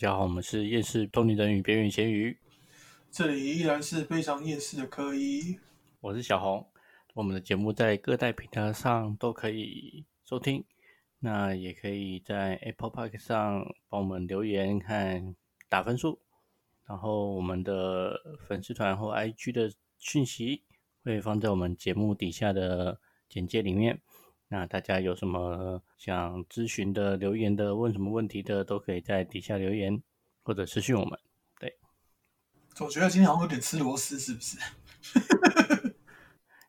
家好，我们是厌世通灵人与边缘咸鱼，这里依然是非常厌世的科一。我是小红。我们的节目在各大平台上都可以收听，那也可以在 Apple Park 上帮我们留言看打分数。然后我们的粉丝团或 IG 的讯息会放在我们节目底下的简介里面。那大家有什么想咨询的、留言的、问什么问题的，都可以在底下留言或者私讯我们。对，总觉得今天好像有点吃螺丝，是不是？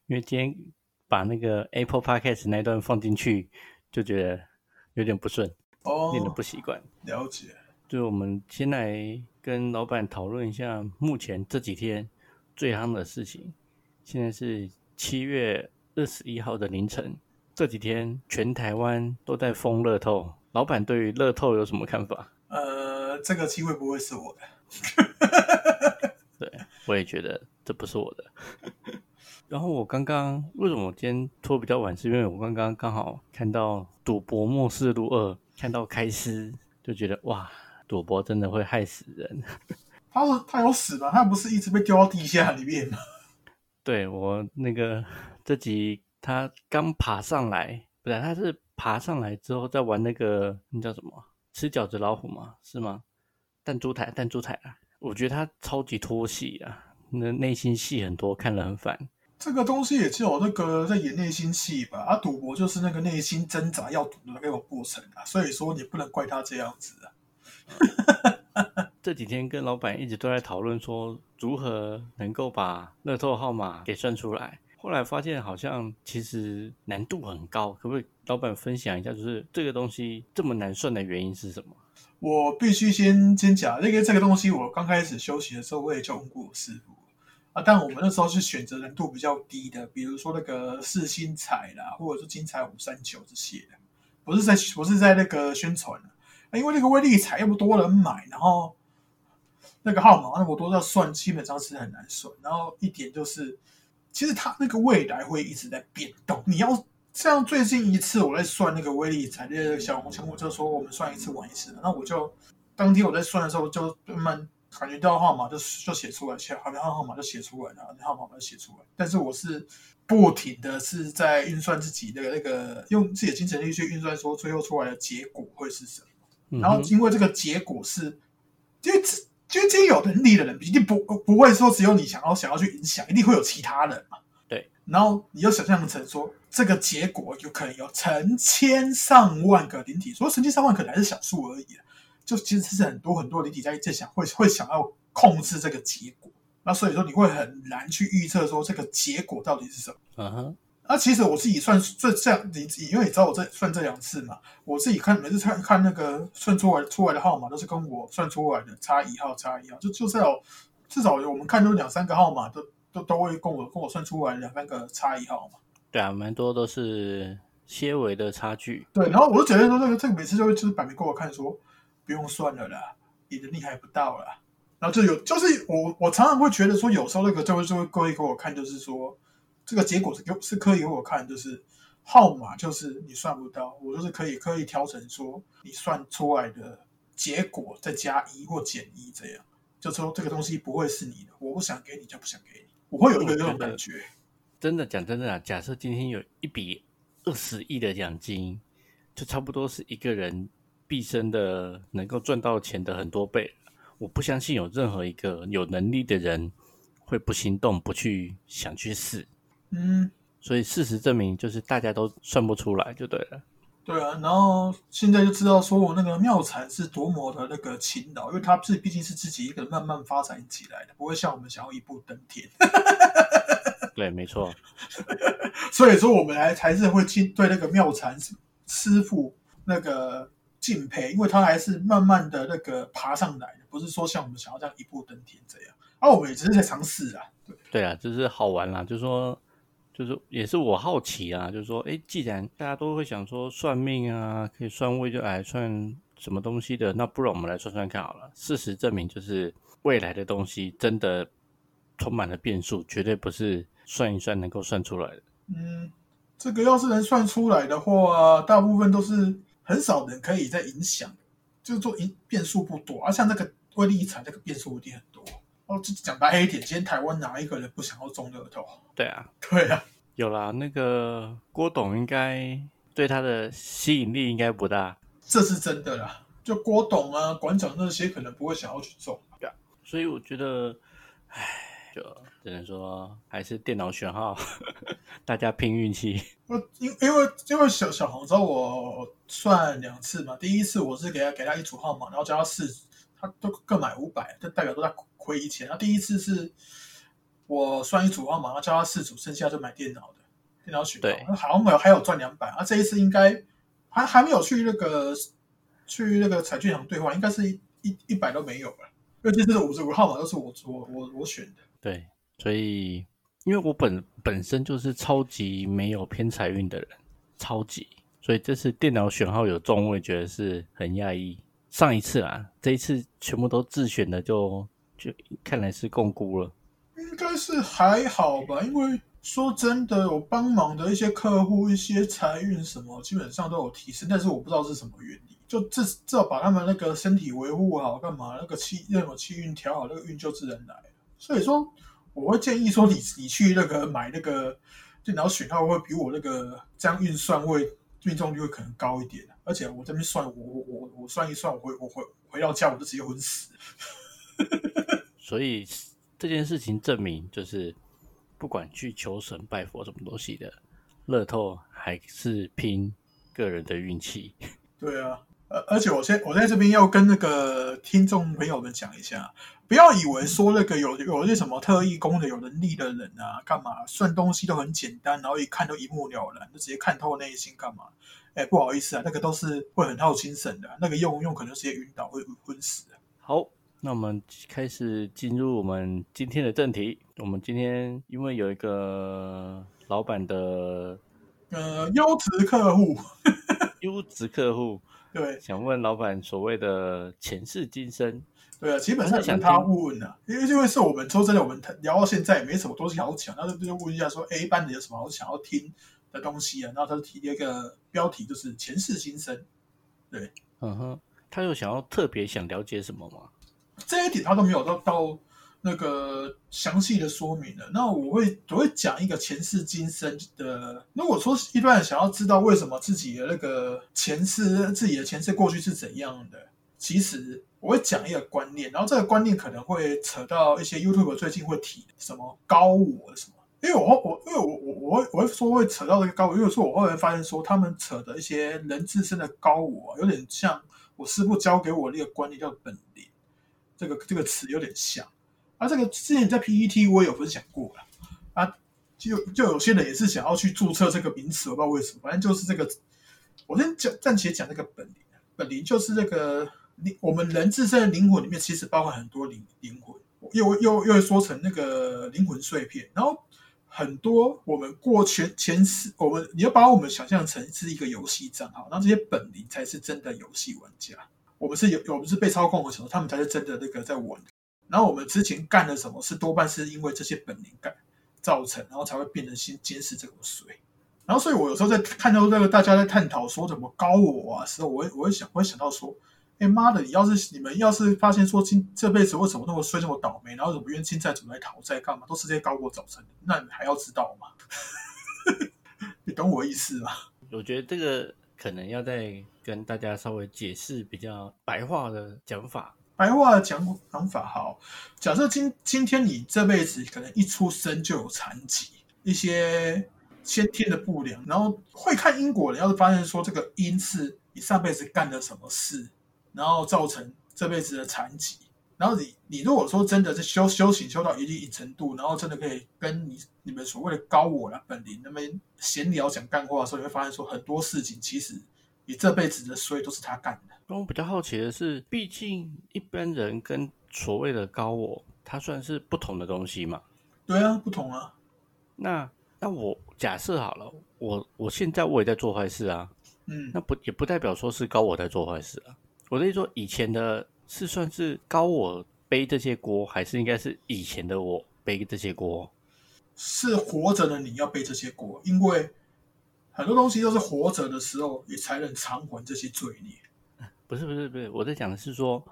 因为今天把那个 Apple Podcast 那段放进去，就觉得有点不顺，哦，练得不习惯。了解。就我们先来跟老板讨论一下，目前这几天最夯的事情。现在是七月二十一号的凌晨。这几天全台湾都在封乐透，老板对于乐透有什么看法？呃，这个机会不会是我的。对，我也觉得这不是我的。然后我刚刚为什么我今天拖比较晚？是因为我刚刚刚好看到《赌博末世录二》，看到开司，就觉得哇，赌博真的会害死人。他是他有死吗？他不是一直被丢到地下里面吗？对我那个这集。他刚爬上来，不是，他是爬上来之后在玩那个那叫什么吃饺子老虎吗？是吗？弹珠台，弹珠台啊！我觉得他超级拖戏啊，那内心戏很多，看了很烦。这个东西也只有那个在演内心戏吧？啊，赌博就是那个内心挣扎要赌的那种过程啊，所以说你不能怪他这样子啊。这几天跟老板一直都在讨论说，如何能够把乐透号码给算出来。后来发现好像其实难度很高，可不可以老板分享一下，就是这个东西这么难算的原因是什么？我必须先先讲，那个这个东西我刚开始休息的时候我也叫问过师傅啊，但我们那时候是选择难度比较低的，比如说那个四星彩啦，或者是金彩五三九这些的，不是在不是在那个宣传因为那个威力彩又不多人买，然后那个号码那么多要算，基本上是很难算，然后一点就是。其实它那个未来会一直在变动。你要像最近一次我在算那个威力彩，那个小红前我就说我们算一次玩一次。那我就当天我在算的时候，就慢慢感觉到号码就就写出来，写好像号码就写出来然后，号码就写出来。但是我是不停的是在运算自己的那个用自己的精神力去运算，说最后出来的结果会是什么。然后因为这个结果是，因为就今天有能力的人，一定不不会说只有你想要想要去影响，一定会有其他人嘛。对，然后你又想象成说，这个结果有可能有成千上万个灵体，说成千上万可能还是小数而已就其实是很多很多灵体在在想，会会想要控制这个结果。那所以说你会很难去预测说这个结果到底是什么。嗯哼。那其实我自己算这这样，你因为你知道我这算这两次嘛，我自己看每次看看那个算出来出来的号码，都是跟我算出来的差一号差一号，就就至少至少我们看都两三个号码都都都会跟我跟我算出来两三个差一号嘛。对啊，蛮多都是些微的差距。对，然后我就觉得说这个这个每次就会就是摆明给我看说不用算了啦，你的厉害不到了。然后就有就是我我常常会觉得说有时候那个就会就会故意给我看，就是说。这个结果是给是可以给我看，就是号码就是你算不到，我就是可以可以调成说你算出来的结果再加一或减一这样，就说这个东西不会是你的，我不想给你就不想给你，我会有一个这种感觉。真的讲真的啊，假设今天有一笔二十亿的奖金，就差不多是一个人毕生的能够赚到钱的很多倍。我不相信有任何一个有能力的人会不心动，不去想去试。嗯，所以事实证明，就是大家都算不出来，就对了。对啊，然后现在就知道说我那个妙禅是多么的那个勤劳，因为他是毕竟是自己一个人慢慢发展起来的，不会像我们想要一步登天。对，没错。所以说，我们还还是会敬对那个妙禅师傅那个敬佩，因为他还是慢慢的那个爬上来的，不是说像我们想要这样一步登天这样。而我们也只是在尝试啊。对对啊，就是好玩啦，就是说。就是也是我好奇啊，就是说，哎，既然大家都会想说算命啊，可以算未来、算什么东西的，那不如我们来算算看好了。事实证明，就是未来的东西真的充满了变数，绝对不是算一算能够算出来的。嗯，这个要是能算出来的话，大部分都是很少人可以在影响，就是做因变数不多，而像那个威力一彩这个变数一定很多。哦，就讲白黑一点，今天台湾哪一个人不想要中乐透？对啊，对啊，有啦，那个郭董应该对他的吸引力应该不大，这是真的啦。就郭董啊、馆长那些可能不会想要去中。对所以我觉得，唉，就只能说还是电脑选号，大家拼运气。我因因为因为小小红找我算两次嘛，第一次我是给他给他一组号码，然后叫他试，他都各买五百，就代表都在亏一千。那第一次是我算一组号码，然后叫他四组，剩下就买电脑的电脑选对号，好像没有还有赚两百。啊，这一次应该还还没有去那个去那个彩券行兑换，应该是一一一百都没有了。因为这次的五十五号码都是我我我我选的。对，所以因为我本本身就是超级没有偏财运的人，超级，所以这次电脑选号有中，我也觉得是很讶异。上一次啊，这一次全部都自选的就，就看来是共估了。应该是还好吧，因为说真的，我帮忙的一些客户、一些财运什么，基本上都有提升，但是我不知道是什么原理。就至至少把他们那个身体维护好，干嘛那个气任何气运调好，那个运就自然来。所以说，我会建议说你你去那个买那个电脑选号，会比我那个这样运算会命中率会可能高一点。而且我这边算，我我我我算一算，我回我回回到家我就直接昏死。所以这件事情证明，就是不管去求神拜佛什么东西的，乐透还是拼个人的运气。对啊，而而且我现我在这边要跟那个听众朋友们讲一下，不要以为说那个有有些什么特异功能、有能力的人啊，干嘛算东西都很简单，然后一看都一目了然，就直接看透内心干嘛？哎，不好意思啊，那个都是会很耗精神的，那个用用可能直接晕倒，会昏死的。好，那我们开始进入我们今天的正题。我们今天因为有一个老板的呃，优质客户，优质客户，对想问老板所谓的前世今生，对啊，基本上想他问啊，因为因为是我们说真的，我们聊到现在也没什么东西好讲，那就就问一下说，哎，一般人有什么好想要听的东西啊？然后他就提了一个标题，就是前世今生。对，嗯哼，他有想要特别想了解什么吗？这一点他都没有到到那个详细的说明了。那我会我会讲一个前世今生的。如果说一般人想要知道为什么自己的那个前世自己的前世过去是怎样的，其实我会讲一个观念，然后这个观念可能会扯到一些 YouTube 最近会提什么高我什么。因为我我因为我我我会我会说会扯到这个高我，因为说我后来发现说他们扯的一些人自身的高我，有点像我师傅教给我那个观念叫本，这个这个词有点像。啊，这个之前在 PET 我也有分享过了啊，就就有些人也是想要去注册这个名词，我不知道为什么，反正就是这个。我先讲暂且讲这个本灵，本灵就是这个灵，我们人自身的灵魂里面其实包含很多灵灵魂，又又又说成那个灵魂碎片，然后。很多我们过前前世，我们你要把我们想象成是一个游戏账号，那这些本灵才是真的游戏玩家。我们是有，我们是被操控的时候，他们才是真的那个在玩。然后我们之前干了什么事，多半是因为这些本灵干造成，然后才会变成先监视这个水。然后，所以我有时候在看到这个大家在探讨说怎么高我啊时候，我会我会想，我会想到说。哎妈的！你要是你们要是发现说今这辈子为什么那么衰这么倒霉，然后怎么冤亲债主来讨债干嘛，都是这些高我造成的，那你还要知道吗？你懂我意思吗？我觉得这个可能要再跟大家稍微解释比较白话的讲法。白话的讲讲法好，假设今今天你这辈子可能一出生就有残疾，一些先天的不良，然后会看因果的，要是发现说这个因是你上辈子干了什么事。然后造成这辈子的残疾，然后你你如果说真的是修修行修到一定程度，然后真的可以跟你你们所谓的高我的本灵那边闲聊讲干话的时候，你会发现说很多事情其实你这辈子的衰都是他干的。那我比较好奇的是，毕竟一般人跟所谓的高我，它算是不同的东西嘛？对啊，不同啊。那那我假设好了，我我现在我也在做坏事啊，嗯，那不也不代表说是高我在做坏事啊。我的意思说，以前的是算是高我背这些锅，还是应该是以前的我背这些锅？是活着的你要背这些锅，因为很多东西都是活着的时候，你才能偿还这些罪孽。不是不是不是，我在讲的是说，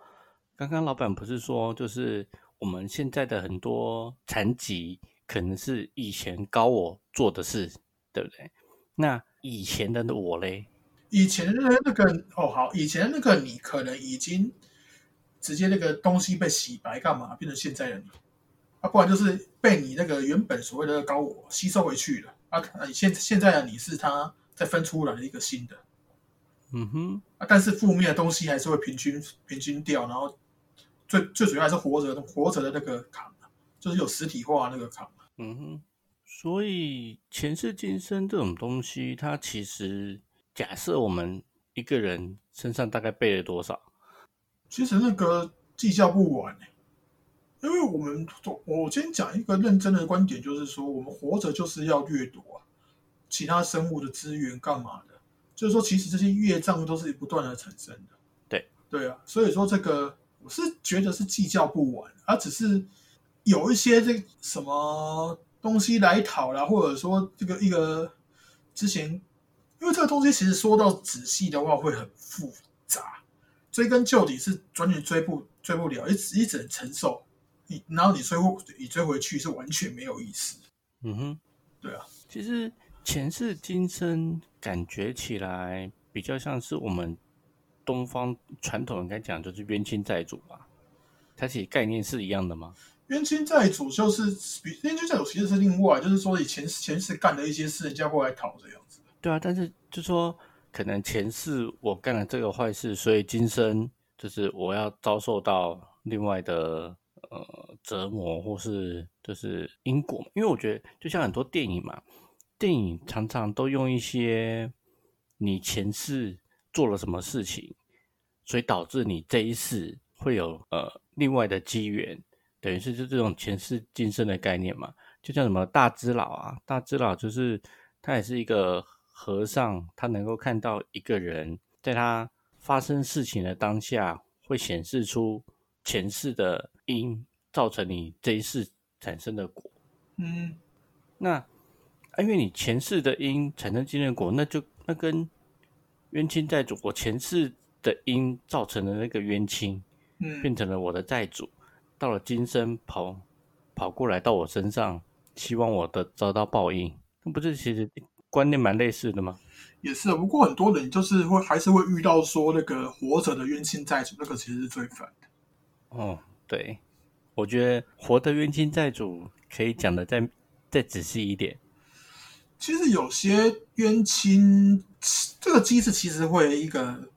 刚刚老板不是说，就是我们现在的很多残疾，可能是以前高我做的事，对不对？那以前的我嘞？以前的那个哦，好，以前那个你可能已经直接那个东西被洗白，干嘛变成现在的你？啊，不然就是被你那个原本所谓的高我吸收回去了啊。现现在的你是他再分出来的一个新的，嗯哼，啊，但是负面的东西还是会平均平均掉，然后最最主要还是活着的活着的那个卡，就是有实体化那个卡。嗯哼，所以前世今生这种东西，它其实。假设我们一个人身上大概背了多少？其实那个计较不完因为我们我先讲一个认真的观点，就是说我们活着就是要掠夺啊其他生物的资源，干嘛的？就是说，其实这些业障都是不断的产生的。对对啊，所以说这个我是觉得是计较不完，而只是有一些这什么东西来讨啦，或者说这个一个之前。因为这个东西其实说到仔细的话会很复杂，追根究底是完全追不追不了，一直一直承受，你然后你追回你追回去是完全没有意思。嗯哼，对啊，其实前世今生感觉起来比较像是我们东方传统应该讲就是冤亲债主吧，它其实概念是一样的吗？冤亲债主就是比冤亲债主其实是另外，就是说以前前世干的一些事，人家过来讨这样子。对啊，但是就说可能前世我干了这个坏事，所以今生就是我要遭受到另外的呃折磨，或是就是因果。因为我觉得就像很多电影嘛，电影常常都用一些你前世做了什么事情，所以导致你这一世会有呃另外的机缘，等于是就这种前世今生的概念嘛。就像什么大智老啊，大智老就是他也是一个。和尚他能够看到一个人在他发生事情的当下，会显示出前世的因造成你这一世产生的果。嗯，那啊因为你前世的因产生今日果，那就那跟冤亲债主，我前世的因造成的那个冤亲，嗯，变成了我的债主，到了今生跑跑过来到我身上，希望我的遭到报应，那不是其实。观念蛮类似的吗？也是，不过很多人就是会还是会遇到说那个活着的冤亲债主，那个其实是最烦的。哦，对，我觉得活的冤亲债主可以讲的再再仔细一点。其实有些冤亲这个机制其实会一个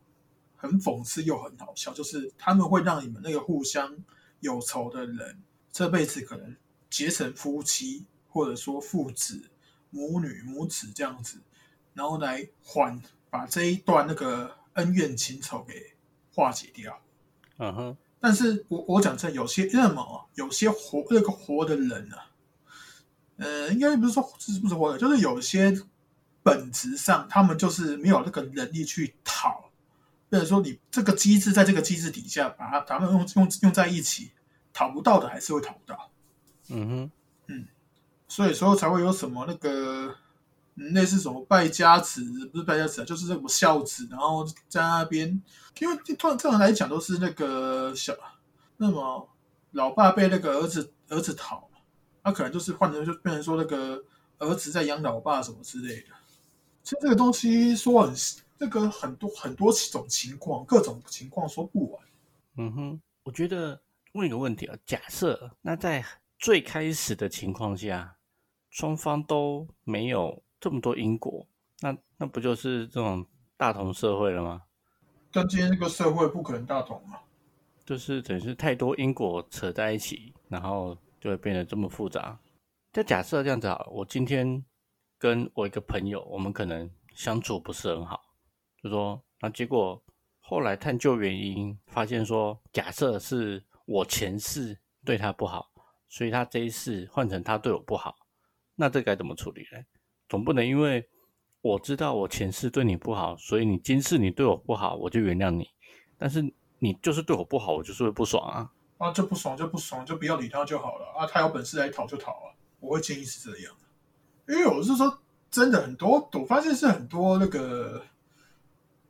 很讽刺又很好笑，就是他们会让你们那个互相有仇的人这辈子可能结成夫妻，或者说父子。母女母子这样子，然后来缓把这一段那个恩怨情仇给化解掉。嗯哼，但是我我讲真，有些那么有些活那个活的人呢，呃，应该不是说是不是活的，就是有些本质上他们就是没有那个能力去讨，或者说你这个机制在这个机制底下把它咱们用用用在一起，讨不到的还是会讨不到。嗯哼。所以说才会有什么那个类似什么败家子，不是败家子，就是什么孝子，然后在那边，因为突然这样来讲都是那个小，那么老爸被那个儿子儿子讨，他可能就是换成就变成说那个儿子在养老爸什么之类的。其实这个东西说很那个很多很多种情况，各种情况说不完。嗯哼，我觉得问一个问题啊，假设那在最开始的情况下。双方都没有这么多因果，那那不就是这种大同社会了吗？但今天这个社会不可能大同嘛，就是等于是太多因果扯在一起，然后就会变得这么复杂。就假设这样子好，我今天跟我一个朋友，我们可能相处不是很好，就说那结果后来探究原因，发现说，假设是我前世对他不好，所以他这一世换成他对我不好。那这该怎么处理呢？总不能因为我知道我前世对你不好，所以你今世你对我不好，我就原谅你。但是你就是对我不好，我就是会不爽啊！啊，就不爽就不爽，就不要理他就好了啊！他有本事来讨就讨啊！我会建议是这样，因为我是说真的很多，我发现是很多那个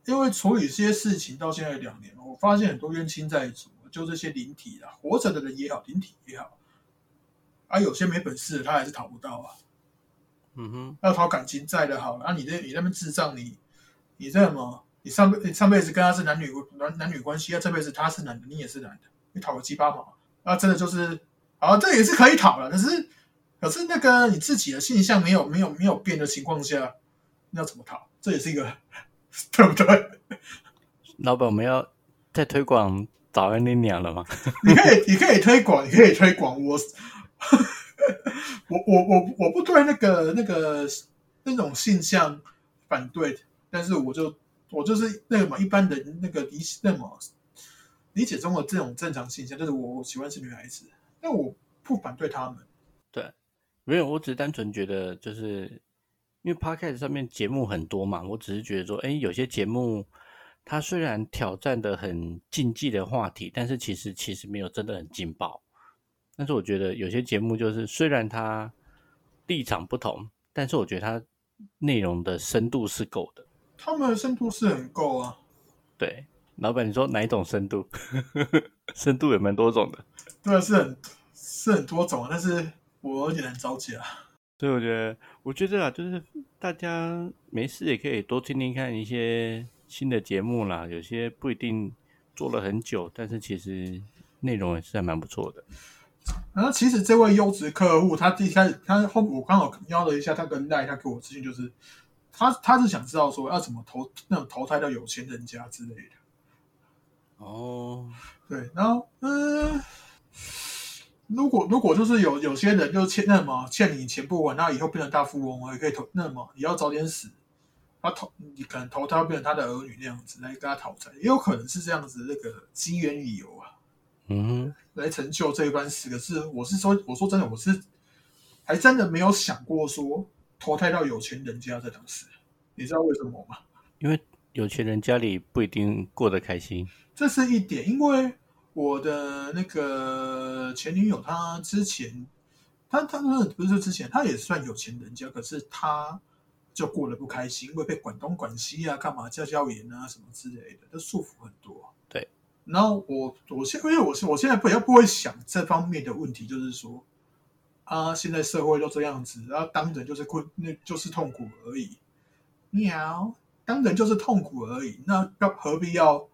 因为处理这些事情到现在两年了，我发现很多冤亲债主，就这些灵体啊，活着的人也好，灵体也好，啊，有些没本事的他还是讨不到啊。嗯哼，要讨感情债的好了，啊，你这你那边智障，你你这什么？你上辈你上辈子跟他是男女男男女关系，啊，这辈子他是男的，你也是男的，你讨个鸡巴毛，啊，真的就是，啊，这也是可以讨了，可是可是那个你自己的性向没有没有没有变的情况下，你要怎么讨？这也是一个 对不对？老板，我们要再推广早安你娘了吗？你可以你可以推广，你可以推广我。我我我我不对那个那个那种现象反对，但是我就我就是那个嘛，一般人那个理那么理解中的这种正常现象，就是我我喜欢是女孩子，但我不反对他们。对，没有，我只是单纯觉得，就是因为 podcast 上面节目很多嘛，我只是觉得说，哎，有些节目它虽然挑战的很禁忌的话题，但是其实其实没有真的很劲爆。但是我觉得有些节目就是虽然它立场不同，但是我觉得它内容的深度是够的。他们的深度是很够啊。对，老板，你说哪一种深度？深度也蛮多种的。对啊，是很是很多种，但是我有点难招架。所以我觉得，我觉得啊，就是大家没事也可以多听听看一些新的节目啦。有些不一定做了很久，但是其实内容也是还蛮不错的。然后其实这位优质客户，他第一开始他后我刚好瞄了一下他跟赖，他给我资讯就是他他是想知道说要怎么投那种投胎到有钱人家之类的。哦，对，然后嗯、如果如果就是有有些人就欠那么欠你钱不还，那以后变成大富翁，也可以投那么也要早点死，他投你可能投胎变成他的儿女那样子来跟他讨债，也有可能是这样子那个机缘理由啊。嗯哼，来成就这一关十个字。我是说，我说真的，我是还真的没有想过说投胎到有钱人家这档事。你知道为什么吗？因为有钱人家里不一定过得开心。这是一点，因为我的那个前女友，她之前，她她不是不是之前，她也算有钱人家，可是她就过得不开心，因为被管东管西啊，干嘛教教研啊什么之类的，她束缚很多。对。然后我我现因为我是我现在不要不会想这方面的问题，就是说啊，现在社会都这样子，然后当人就是困，那就是痛苦而已。喵，当人就是痛苦而已，那要何必要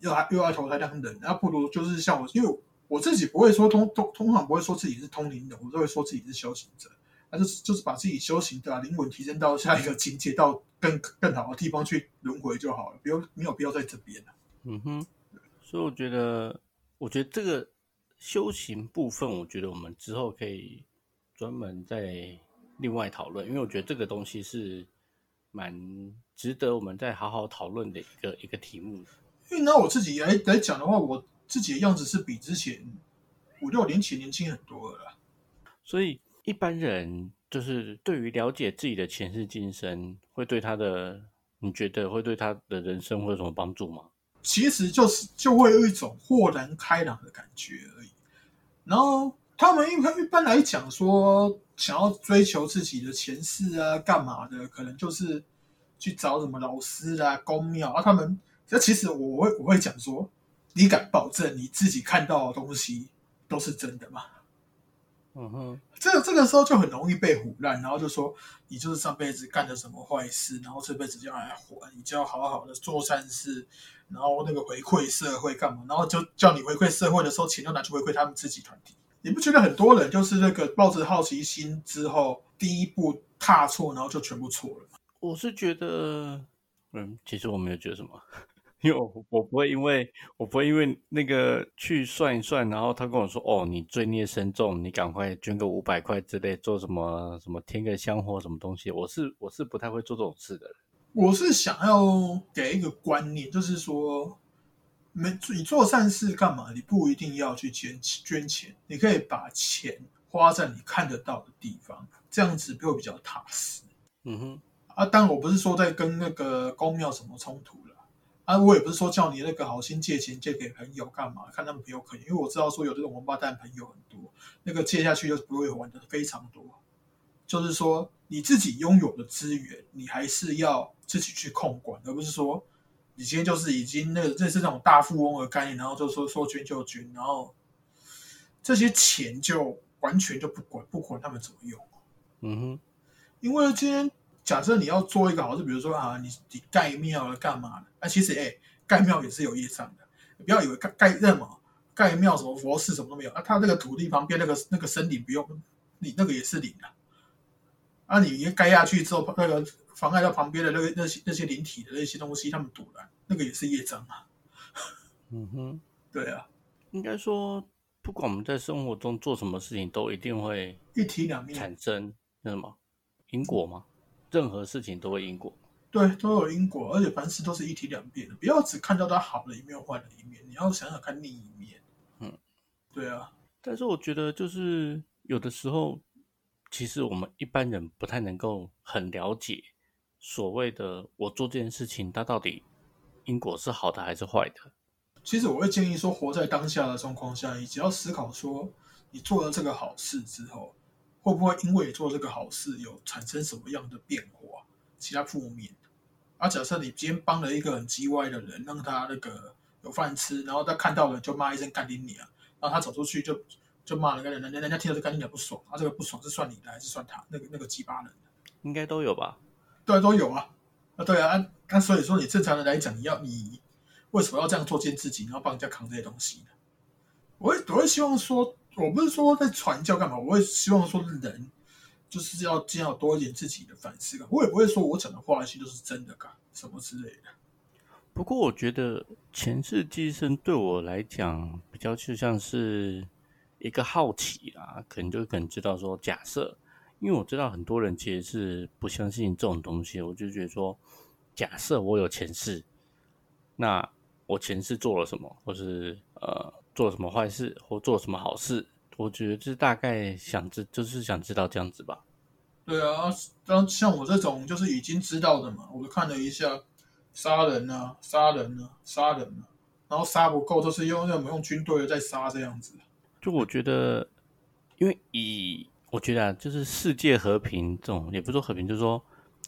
又要又要投胎当人？那不如就是像我，因为我自己不会说通通通常不会说自己是通灵人，我都会说自己是修行者，那就是就是把自己修行的灵魂提升到下一个境界，到更更好的地方去轮回就好了，不用没有必要在这边了。嗯哼，所以我觉得，我觉得这个修行部分，我觉得我们之后可以专门再另外讨论，因为我觉得这个东西是蛮值得我们再好好讨论的一个一个题目。因为拿我自己来来讲的话，我自己的样子是比之前五六年前年轻很多了啦。所以一般人就是对于了解自己的前世今生，会对他的，你觉得会对他的人生会有什么帮助吗？其实就是就会有一种豁然开朗的感觉而已。然后他们一般一般来讲说，想要追求自己的前世啊，干嘛的，可能就是去找什么老师啊、公庙啊。他们这其实我会我会讲说，你敢保证你自己看到的东西都是真的吗？嗯哼，这这个时候就很容易被唬烂，然后就说你就是上辈子干了什么坏事，然后这辈子就要来还，你就要好好的做善事，然后那个回馈社会干嘛，然后就叫你回馈社会的时候，钱都拿去回馈他们自己团体。你不觉得很多人就是那个抱着好奇心之后，第一步踏错，然后就全部错了吗？我是觉得，嗯，其实我没有觉得什么，因为我我不会因为我不会因为那个去算一算，然后他跟我说，哦，你罪孽深重，你赶快捐个五百块之类，做什么什么添个香火什么东西，我是我是不太会做这种事的人。我是想要给一个观念，就是说，没你做善事干嘛？你不一定要去捐捐钱，你可以把钱花在你看得到的地方，这样子会比较踏实。嗯哼，啊，当然我不是说在跟那个公庙什么冲突了，啊，我也不是说叫你那个好心借钱借给朋友干嘛，看他们朋友可怜，因为我知道说有这种王八蛋朋友很多，那个借下去就不会还的非常多。就是说你自己拥有的资源，你还是要自己去控管，而不是说你今天就是已经那个这是那种大富翁的概念，然后就说说捐就捐，然后这些钱就完全就不管不管他们怎么用。嗯哼，因为今天假设你要做一个好事，比如说啊，你你盖庙了干嘛的？啊，其实哎，盖庙也是有业障的，你不要以为盖盖任么盖庙什么佛寺什么都没有啊，他那个土地旁边那个那个森林不用，你那个也是灵啊。啊，你一盖下去之后，那个妨碍到旁边的那个那些那些灵体的那些东西，他们堵了，那个也是业障啊。嗯哼，对啊，应该说，不管我们在生活中做什么事情，都一定会一体两面产生那什么因果吗？任何事情都会因果。对，都有因果，而且凡事都是一体两面的，不要只看到它好的一面、坏的一面，你要想想看另一面。嗯，对啊。但是我觉得，就是有的时候。其实我们一般人不太能够很了解所谓的我做这件事情，它到底因果是好的还是坏的。其实我会建议说，活在当下的状况下，你只要思考说，你做了这个好事之后，会不会因为做这个好事有产生什么样的变化，其他负面的。而假设你今天帮了一个很叽歪的人，让他那个有饭吃，然后他看到了就骂一声干你啊，然后他走出去就。就骂了个，人家人家听到这干净点不爽，他这个不爽是算你的还是算他那个那个鸡巴人的？应该都有吧？对，都有啊。啊，对啊。那所以说，你正常人来讲，你要你为什么要这样做件自己，然后帮人家扛这些东西呢？我会我会希望说，我不是说在传教干嘛，我会希望说，人就是要尽量多一点自己的反思感。我也不会说我讲的话那些都是真的，干什么之类的。不过我觉得前世今生对我来讲，比较就像是。一个好奇啊，可能就可能知道说，假设，因为我知道很多人其实是不相信这种东西，我就觉得说，假设我有前世，那我前世做了什么，或是呃做了什么坏事，或做了什么好事，我觉得就是大概想知，就是想知道这样子吧。对啊，当像我这种就是已经知道的嘛，我就看了一下，杀人啊，杀人啊，杀人啊，然后杀不够，就是用那种用军队在杀这样子。就我觉得，因为以我觉得啊，就是世界和平这种，也不是说和平，就是说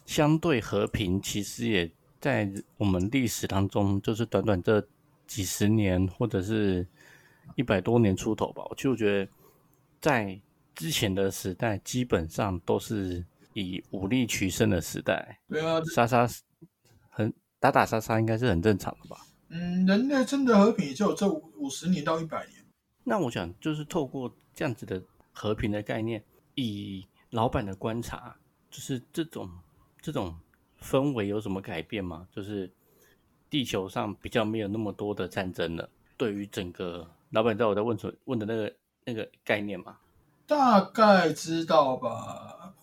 相对和平，其实也在我们历史当中，就是短短这几十年或者是一百多年出头吧。我就觉得，在之前的时代，基本上都是以武力取胜的时代。对啊，杀杀很打打杀杀，应该是很正常的吧？嗯，人类真的和平也就这五十年到一百年。那我想就是透过这样子的和平的概念，以老板的观察，就是这种这种氛围有什么改变吗？就是地球上比较没有那么多的战争了。对于整个老板，知道我在问出问的那个那个概念吗？大概知道吧。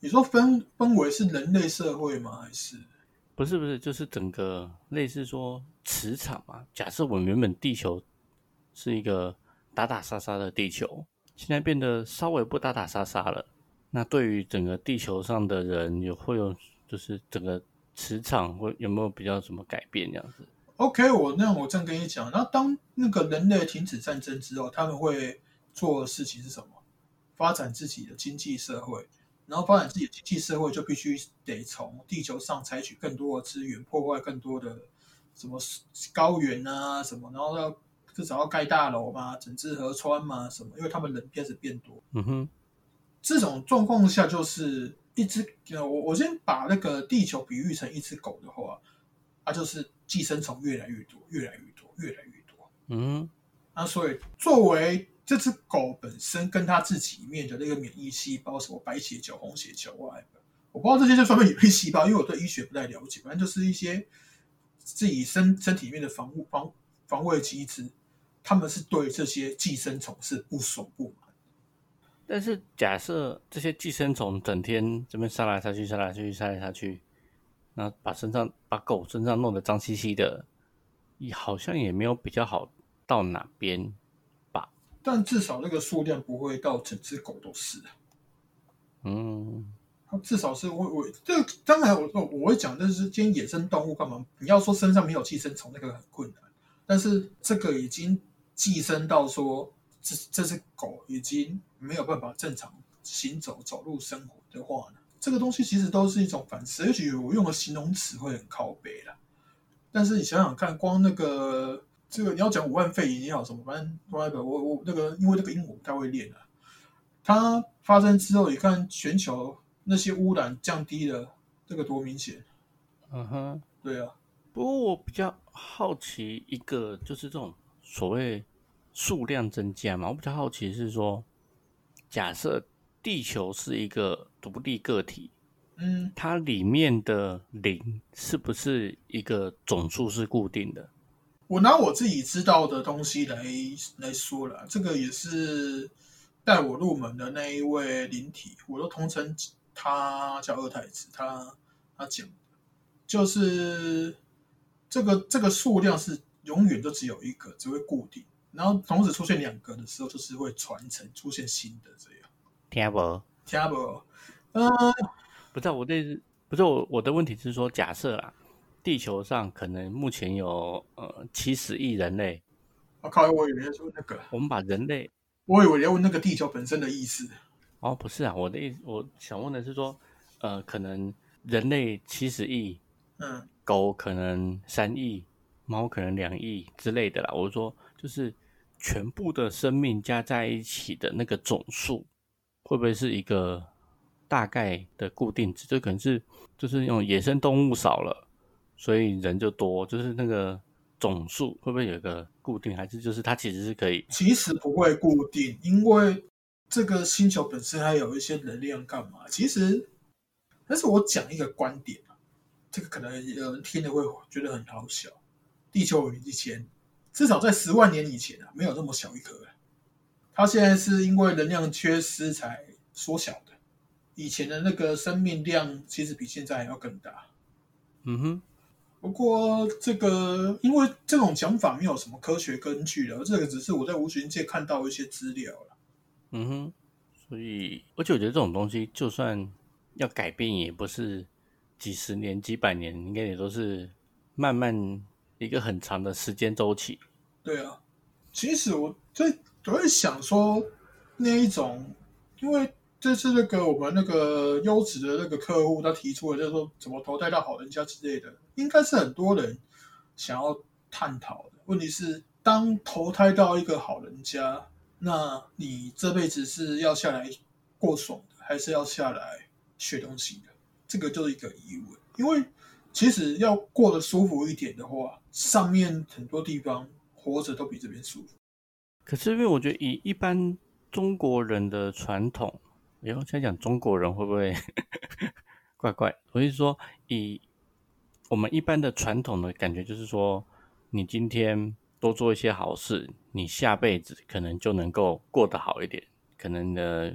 你说氛氛围是人类社会吗？还是不是不是？就是整个类似说磁场嘛。假设我们原本地球。是一个打打杀杀的地球，现在变得稍微不打打杀杀了。那对于整个地球上的人，有会有就是整个磁场会有没有比较什么改变这样子？OK，我那我这样跟你讲，那当那个人类停止战争之后，他们会做的事情是什么？发展自己的经济社会，然后发展自己的经济社会就必须得从地球上采取更多的资源，破坏更多的什么高原啊什么，然后要。至少要盖大楼嘛，整治河川嘛，什么？因为他们人开始变多。嗯哼，这种状况下就是一只我我先把那个地球比喻成一只狗的话，它就是寄生虫越来越多，越来越多，越来越多。嗯，那所以作为这只狗本身跟它自己里面的那个免疫细胞，什么白血球、红血球啊，我不知道这些就算不算免疫细胞，因为我对医学不太了解。反正就是一些自己身身体里面的防护防防卫机制。他们是对这些寄生虫是不爽不满，但是假设这些寄生虫整天这边杀来杀去、杀来杀去、杀来杀去，那把身上把狗身上弄得脏兮兮的，也好像也没有比较好到哪边吧？但至少那个数量不会到整只狗都是嗯，至少是我我这当然我我会讲，但是今天野生动物干嘛？你要说身上没有寄生虫，那个很困难，但是这个已经。寄生到说，这这只狗已经没有办法正常行走、走路、生活的话呢，这个东西其实都是一种反思，也许我用的形容词会很靠背了，但是你想想看，光那个这个你要讲武汉肺炎也好什么，反正 whatever，我我那个因为那个英文不太会练了，它发生之后，你看全球那些污染降低了，这个多明显，嗯哼，对啊，不过我比较好奇一个，就是这种所谓数量增加嘛，我比较好奇是说，假设地球是一个独立个体，嗯，它里面的零是不是一个总数是固定的？我拿我自己知道的东西来来说了，这个也是带我入门的那一位灵体，我都通称他叫二太子，他他讲的就是这个这个数量是永远都只有一个，只会固定，然后同时出现两个的时候，就是会传承出现新的这样。听不？听不？呃，不是啊我的，不是我我的问题是说，假设啊，地球上可能目前有呃七十亿人类，我靠，我以为说那个，我们把人类我以为你要问那个地球本身的意思。哦，不是啊，我的意思我想问的是说，呃，可能人类七十亿，嗯，狗可能三亿，猫可能两亿之类的啦。我说，就是全部的生命加在一起的那个总数，会不会是一个大概的固定值？这可能是就是用野生动物少了，所以人就多，就是那个总数会不会有一个固定，还是就是它其实是可以？其实不会固定，因为这个星球本身还有一些能量干嘛？其实，但是我讲一个观点啊，这个可能有人听了会觉得很好笑。地球以前，至少在十万年以前啊，没有那么小一颗啊，它现在是因为能量缺失才缩小的。以前的那个生命量其实比现在还要更大。嗯哼，不过这个，因为这种讲法没有什么科学根据的，这个只是我在无形界看到一些资料了。嗯哼，所以而且我觉得这种东西，就算要改变，也不是几十年、几百年，应该也都是慢慢一个很长的时间周期。对啊，其实我在都会想说，那一种，因为这次那个我们那个优质的那个客户，他提出了就是说怎么投胎到好人家之类的，应该是很多人想要探讨的。问题是，当投胎到一个好人家，那你这辈子是要下来过爽的，还是要下来学东西的？这个就是一个疑问。因为其实要过得舒服一点的话，上面很多地方活着都比这边舒服。可是因为我觉得以一般中国人的传统，以后现在讲中国人会不会 怪怪？我是说，以我们一般的传统的感觉，就是说，你今天多做一些好事，你下辈子可能就能够过得好一点，可能的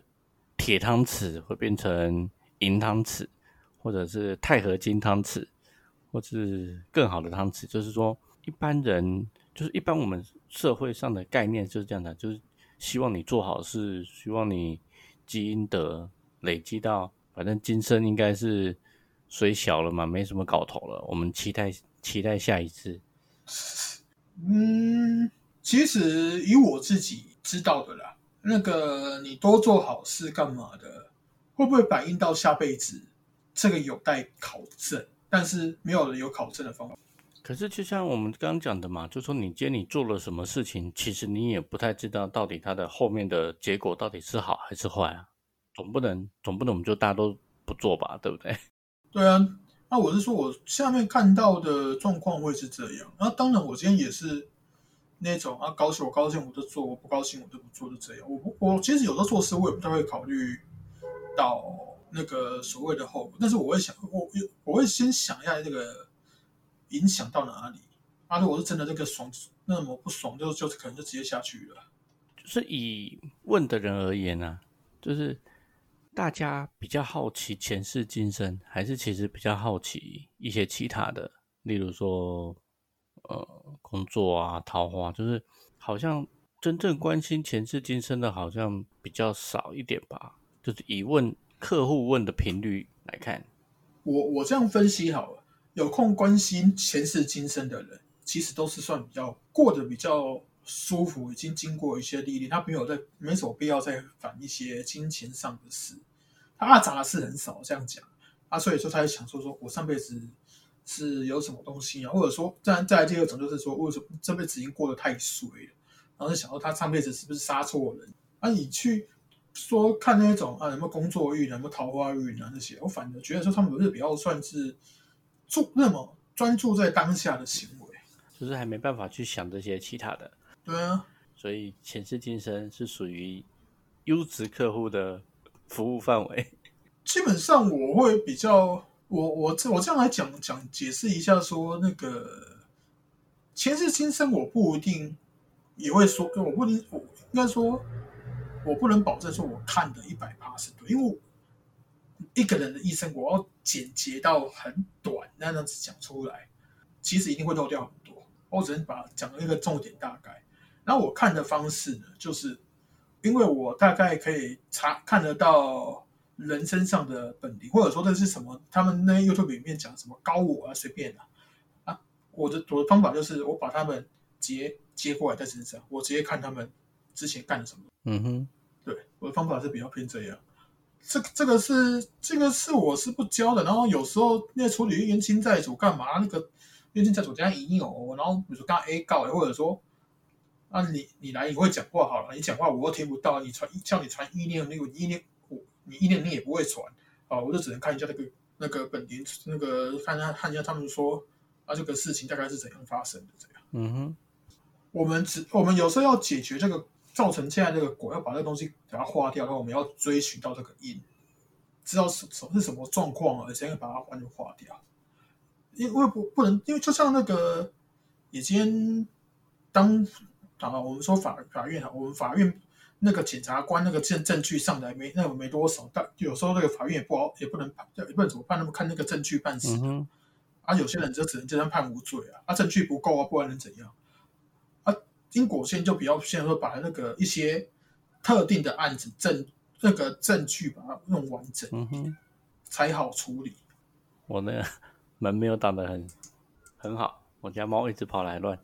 铁汤匙会变成银汤匙，或者是钛合金汤匙，或是更好的汤匙。就是说，一般人就是一般我们社会上的概念就是这样的，就是希望你做好事，希望你积阴德累积到，反正今生应该是水小了嘛，没什么搞头了。我们期待期待下一次。嗯，其实以我自己知道的啦，那个你多做好事干嘛的，会不会反映到下辈子？这个有待考证，但是没有人有考证的方法。可是就像我们刚刚讲的嘛，就说你今天你做了什么事情，其实你也不太知道到底它的后面的结果到底是好还是坏啊。总不能总不能我们就大家都不做吧，对不对？对啊，那我是说我下面看到的状况会是这样。那当然，我今天也是那种啊，高兴我高兴我就做，我不高兴我就不做，就这样。我不我其实有时候做事我也不太会考虑到那个所谓的后果，但是我会想，我我会先想一下这个影响到哪里。啊，如果是真的这个爽，那么不爽就就可能就直接下去了。就是以问的人而言啊，就是大家比较好奇前世今生，还是其实比较好奇一些其他的，例如说呃工作啊、桃花，就是好像真正关心前世今生的，好像比较少一点吧。就是以问客户问的频率来看，我我这样分析好了，有空关心前世今生的人，其实都是算比较过得比较舒服，已经经过一些历练，他没有在没什么必要再烦一些金钱上的事。他阿杂的事很少这样讲啊，所以说他在想说说我上辈子是有什么东西啊，或者说再再来第二种就是说为什么这辈子已经过得太衰了，然后就想到他上辈子是不是杀错人啊？你去说看那种啊有没有工作运、有没有桃花运啊那些，我反而觉得说他们是比较算是注那么专注在当下的行为，就是还没办法去想这些其他的。对啊，所以前世今生是属于优质客户的服务范围。基本上我会比较，我我这我这样来讲讲解释一下，说那个前世今生，我不一定也会说，我不能，我应该说，我不能保证说我看的一百八是对，因为一个人的一生，我要简洁到很短那样子讲出来，其实一定会漏掉很多。我只能把讲一个重点大概。那我看的方式呢，就是因为我大概可以查看得到人身上的本领，或者说这是什么，他们那 YouTube 里面讲什么高我啊，随便啊啊，我的我的方法就是我把他们接接过来在身上，我直接看他们之前干了什么。嗯哼，对，我的方法是比较偏这样。这这个是这个是我是不教的，然后有时候那处理冤亲债主干嘛？那个冤亲债主这样引诱，然后比如说刚 A 告，或者说。啊，你你来你会讲话好了，你讲话我又听不到，你传叫你传意念，那个意念我你意念你也不会传啊，我就只能看一下那个那个本灵，那个看一下看一下他们说啊这个事情大概是怎样发生的这样。嗯哼，我们只我们有时候要解决这个造成现在这个果，要把这个东西给它化掉，然后我们要追寻到这个因，知道什什是什么状况了，先把它完全化掉。因为不不能，因为就像那个已经当。啊，我们说法法院啊，我们法院那个检察官那个证证据上来没那个没多少，但有时候那个法院也不好，也不能判，也不能怎么办？那么看那个证据办事。啊，有些人就只能这样判无罪啊，啊，证据不够啊，不然能怎样？啊，因果线就比较现在说把那个一些特定的案子证那个证据把它弄完整，嗯哼，才好处理。我那个门没有挡得很很好，我家猫一直跑来乱。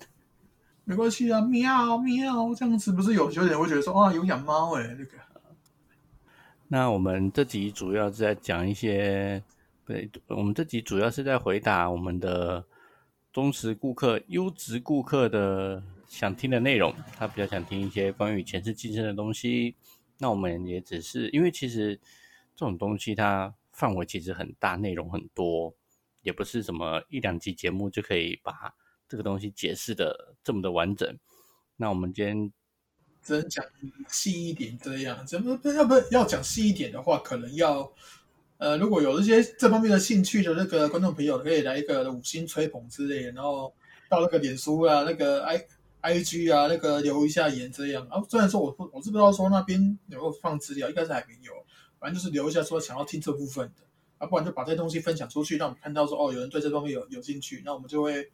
没关系啊，喵喵，这样子不是有些人会觉得说啊，有养猫哎，那个。那我们这集主要是在讲一些，对，我们这集主要是在回答我们的忠实顾客、优质顾客的想听的内容。他比较想听一些关于前世今生的东西。那我们也只是因为其实这种东西它范围其实很大，内容很多，也不是什么一两集节目就可以把。这个东西解释的这么的完整，那我们今天只能讲细一点。这样，怎么要不要讲细一点的话，可能要呃，如果有这些这方面的兴趣的那个观众朋友，可以来一个五星吹捧之类的，然后到那个脸书啊、那个 i i g 啊，那个留一下言这样。啊，虽然说我不我是不知道说那边有没有放资料，应该是还没有。反正就是留一下说想要听这部分的，啊，不然就把这些东西分享出去，让我们看到说哦，有人对这方面有有兴趣，那我们就会。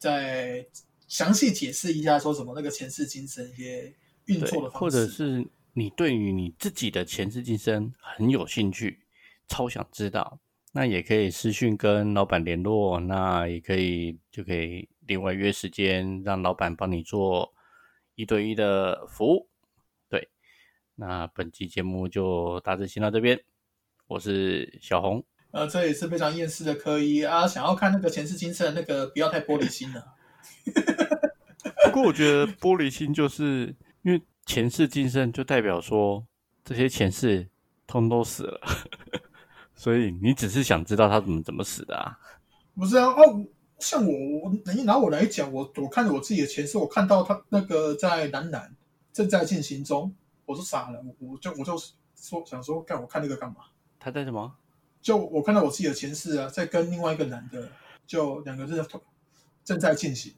再详细解释一下，说什么那个前世今生一些运作的方式，或者是你对于你自己的前世今生很有兴趣，超想知道，那也可以私讯跟老板联络，那也可以就可以另外约时间，让老板帮你做一对一的服务。对，那本期节目就大致先到这边，我是小红。呃，这也是非常厌世的科一啊！想要看那个前世今生，那个不要太玻璃心了。不过我觉得玻璃心就是因为前世今生就代表说这些前世通都死了，所以你只是想知道他怎么怎么死的啊？不是啊，哦，像我，我你拿我来讲，我我看着我自己的前世，我看到他那个在南南正在进行中，我是傻了，我我就我就说想说，干我看那个干嘛？他在什么？就我看到我自己的前世啊，在跟另外一个男的，就两个人正在进行。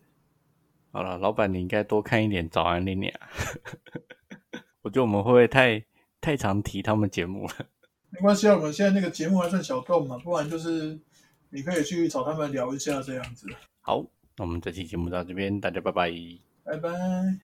好了，老板，你应该多看一点早安丽丽。我觉得我们会不会太太常提他们节目了？没关系啊，我们现在那个节目还算小众嘛，不然就是你可以去找他们聊一下这样子。好，那我们这期节目到这边，大家拜拜，拜拜。